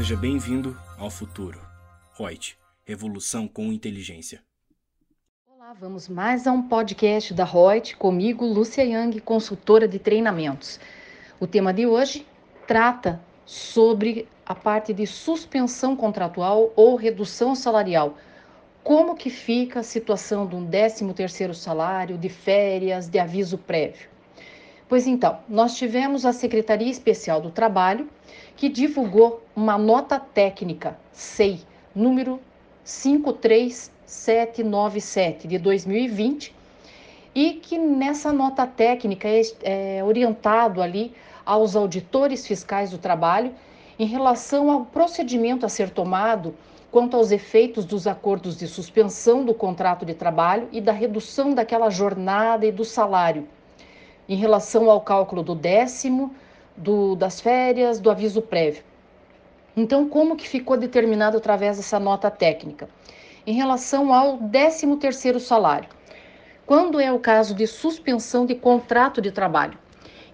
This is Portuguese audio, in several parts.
Seja bem-vindo ao futuro. Reut, revolução com inteligência. Olá, vamos mais a um podcast da Reut, comigo, Lúcia Yang, consultora de treinamentos. O tema de hoje trata sobre a parte de suspensão contratual ou redução salarial. Como que fica a situação de um 13º salário, de férias, de aviso prévio? Pois então, nós tivemos a Secretaria Especial do Trabalho que divulgou uma nota técnica, SEI, número 53797 de 2020, e que nessa nota técnica é, é orientado ali aos auditores fiscais do trabalho em relação ao procedimento a ser tomado quanto aos efeitos dos acordos de suspensão do contrato de trabalho e da redução daquela jornada e do salário em relação ao cálculo do décimo, do, das férias, do aviso prévio. Então, como que ficou determinado através dessa nota técnica? Em relação ao 13 terceiro salário, quando é o caso de suspensão de contrato de trabalho.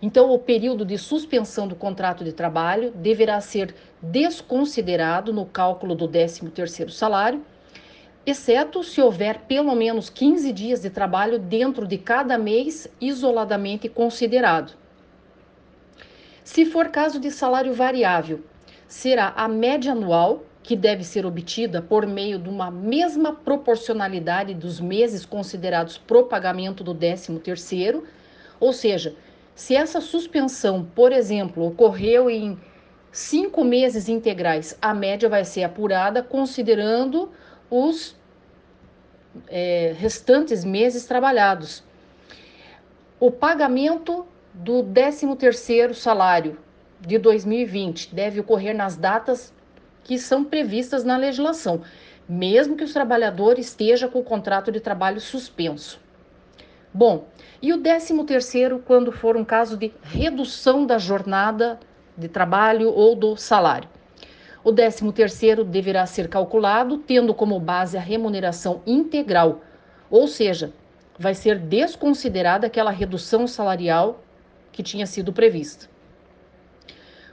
Então, o período de suspensão do contrato de trabalho deverá ser desconsiderado no cálculo do 13 terceiro salário exceto se houver pelo menos 15 dias de trabalho dentro de cada mês isoladamente considerado. Se for caso de salário variável, será a média anual, que deve ser obtida por meio de uma mesma proporcionalidade dos meses considerados pro pagamento do 13º, ou seja, se essa suspensão, por exemplo, ocorreu em cinco meses integrais, a média vai ser apurada considerando os é, restantes meses trabalhados. O pagamento do 13º salário de 2020 deve ocorrer nas datas que são previstas na legislação, mesmo que o trabalhador esteja com o contrato de trabalho suspenso. Bom, e o 13º quando for um caso de redução da jornada de trabalho ou do salário? O 13º deverá ser calculado tendo como base a remuneração integral, ou seja, vai ser desconsiderada aquela redução salarial que tinha sido prevista.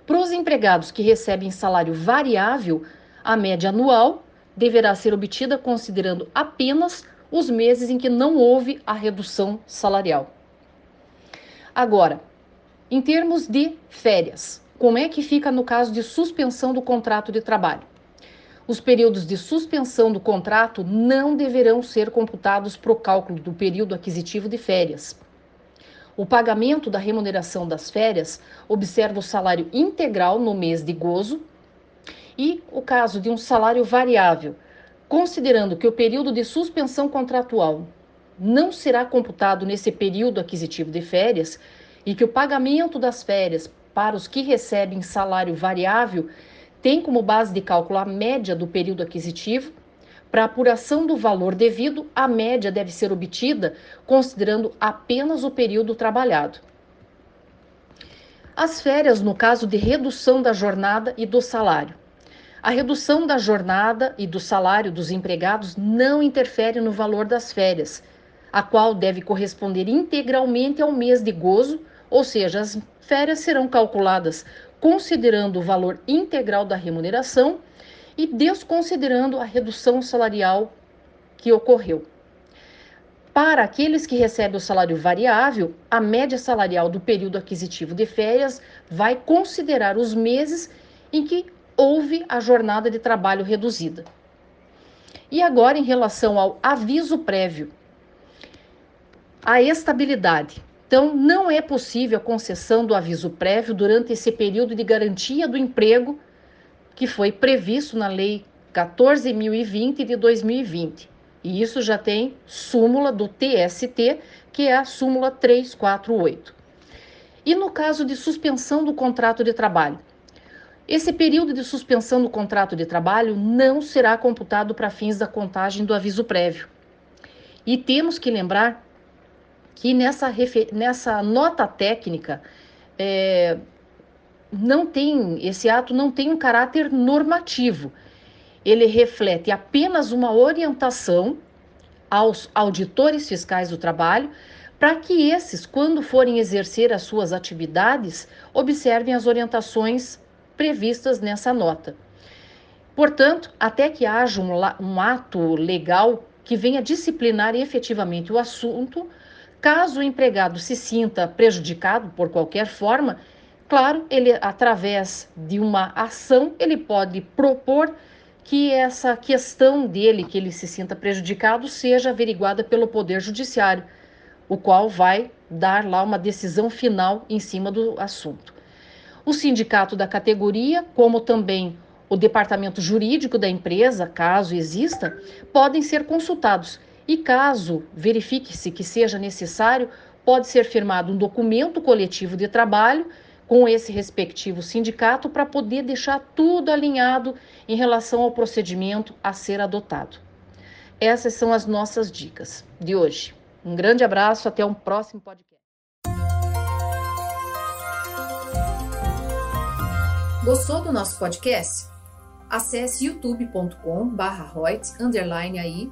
Para os empregados que recebem salário variável, a média anual deverá ser obtida considerando apenas os meses em que não houve a redução salarial. Agora, em termos de férias, como é que fica no caso de suspensão do contrato de trabalho? Os períodos de suspensão do contrato não deverão ser computados para o cálculo do período aquisitivo de férias. O pagamento da remuneração das férias observa o salário integral no mês de gozo e o caso de um salário variável, considerando que o período de suspensão contratual não será computado nesse período aquisitivo de férias e que o pagamento das férias para os que recebem salário variável tem como base de cálculo a média do período aquisitivo. Para apuração do valor devido, a média deve ser obtida considerando apenas o período trabalhado. As férias, no caso de redução da jornada e do salário. A redução da jornada e do salário dos empregados não interfere no valor das férias, a qual deve corresponder integralmente ao mês de gozo ou seja, as férias serão calculadas considerando o valor integral da remuneração e desconsiderando a redução salarial que ocorreu. Para aqueles que recebem o salário variável, a média salarial do período aquisitivo de férias vai considerar os meses em que houve a jornada de trabalho reduzida. E agora, em relação ao aviso prévio, a estabilidade. Então, não é possível a concessão do aviso prévio durante esse período de garantia do emprego que foi previsto na Lei 14.020 de 2020. E isso já tem súmula do TST, que é a súmula 348. E no caso de suspensão do contrato de trabalho? Esse período de suspensão do contrato de trabalho não será computado para fins da contagem do aviso prévio. E temos que lembrar que nessa, nessa nota técnica é, não tem esse ato não tem um caráter normativo. Ele reflete apenas uma orientação aos auditores fiscais do trabalho para que esses, quando forem exercer as suas atividades, observem as orientações previstas nessa nota. Portanto, até que haja um, um ato legal que venha disciplinar efetivamente o assunto, caso o empregado se sinta prejudicado por qualquer forma, claro, ele através de uma ação, ele pode propor que essa questão dele, que ele se sinta prejudicado, seja averiguada pelo Poder Judiciário, o qual vai dar lá uma decisão final em cima do assunto. O sindicato da categoria, como também o departamento jurídico da empresa, caso exista, podem ser consultados e, caso verifique-se que seja necessário, pode ser firmado um documento coletivo de trabalho com esse respectivo sindicato para poder deixar tudo alinhado em relação ao procedimento a ser adotado. Essas são as nossas dicas de hoje. Um grande abraço, até um próximo podcast. Gostou do nosso podcast? acesse youtube.com/royts_aí